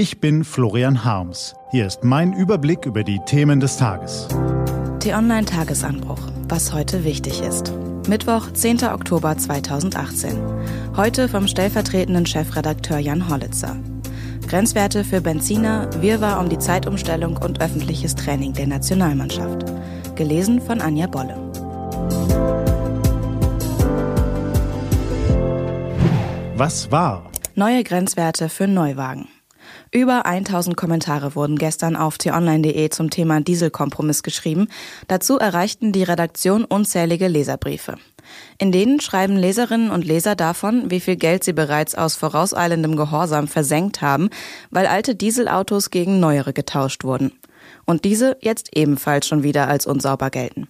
Ich bin Florian Harms. Hier ist mein Überblick über die Themen des Tages. T-Online Tagesanbruch. Was heute wichtig ist. Mittwoch, 10. Oktober 2018. Heute vom stellvertretenden Chefredakteur Jan Hollitzer. Grenzwerte für Benziner, Wirrwarr um die Zeitumstellung und öffentliches Training der Nationalmannschaft. Gelesen von Anja Bolle. Was war? Neue Grenzwerte für Neuwagen. Über 1000 Kommentare wurden gestern auf t-online.de zum Thema Dieselkompromiss geschrieben. Dazu erreichten die Redaktion unzählige Leserbriefe. In denen schreiben Leserinnen und Leser davon, wie viel Geld sie bereits aus vorauseilendem Gehorsam versenkt haben, weil alte Dieselautos gegen neuere getauscht wurden. Und diese jetzt ebenfalls schon wieder als unsauber gelten.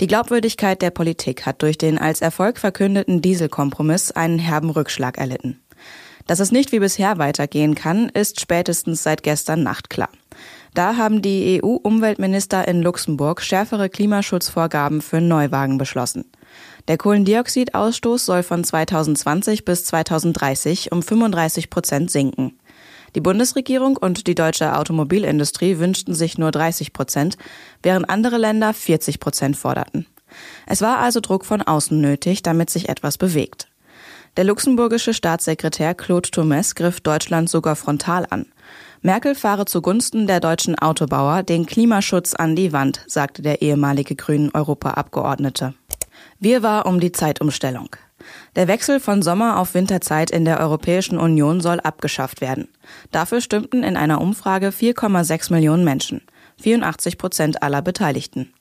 Die Glaubwürdigkeit der Politik hat durch den als Erfolg verkündeten Dieselkompromiss einen herben Rückschlag erlitten. Dass es nicht wie bisher weitergehen kann, ist spätestens seit gestern Nacht klar. Da haben die EU-Umweltminister in Luxemburg schärfere Klimaschutzvorgaben für Neuwagen beschlossen. Der Kohlendioxidausstoß soll von 2020 bis 2030 um 35 Prozent sinken. Die Bundesregierung und die deutsche Automobilindustrie wünschten sich nur 30 Prozent, während andere Länder 40 Prozent forderten. Es war also Druck von außen nötig, damit sich etwas bewegt. Der luxemburgische Staatssekretär Claude Thomas griff Deutschland sogar frontal an. Merkel fahre zugunsten der deutschen Autobauer den Klimaschutz an die Wand, sagte der ehemalige Grünen Europaabgeordnete. Wir war um die Zeitumstellung. Der Wechsel von Sommer auf Winterzeit in der Europäischen Union soll abgeschafft werden. Dafür stimmten in einer Umfrage 4,6 Millionen Menschen, 84 Prozent aller Beteiligten.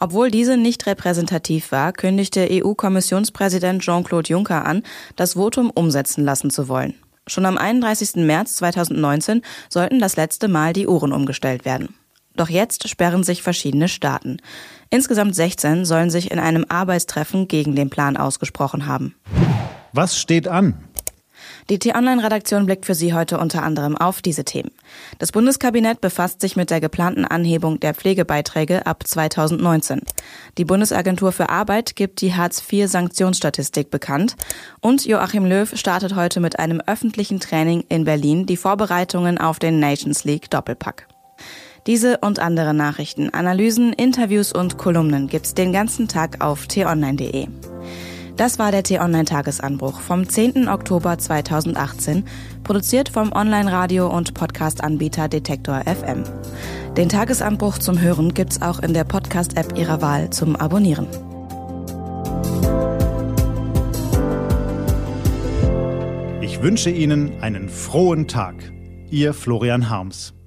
Obwohl diese nicht repräsentativ war, kündigte EU-Kommissionspräsident Jean-Claude Juncker an, das Votum umsetzen lassen zu wollen. Schon am 31. März 2019 sollten das letzte Mal die Uhren umgestellt werden. Doch jetzt sperren sich verschiedene Staaten. Insgesamt 16 sollen sich in einem Arbeitstreffen gegen den Plan ausgesprochen haben. Was steht an? Die T-Online-Redaktion blickt für Sie heute unter anderem auf diese Themen. Das Bundeskabinett befasst sich mit der geplanten Anhebung der Pflegebeiträge ab 2019. Die Bundesagentur für Arbeit gibt die Hartz-IV-Sanktionsstatistik bekannt. Und Joachim Löw startet heute mit einem öffentlichen Training in Berlin die Vorbereitungen auf den Nations League Doppelpack. Diese und andere Nachrichten, Analysen, Interviews und Kolumnen gibt's den ganzen Tag auf t-online.de. Das war der T-Online-Tagesanbruch vom 10. Oktober 2018, produziert vom Online-Radio- und Podcast-Anbieter Detektor FM. Den Tagesanbruch zum Hören gibt's auch in der Podcast-App Ihrer Wahl zum Abonnieren. Ich wünsche Ihnen einen frohen Tag. Ihr Florian Harms.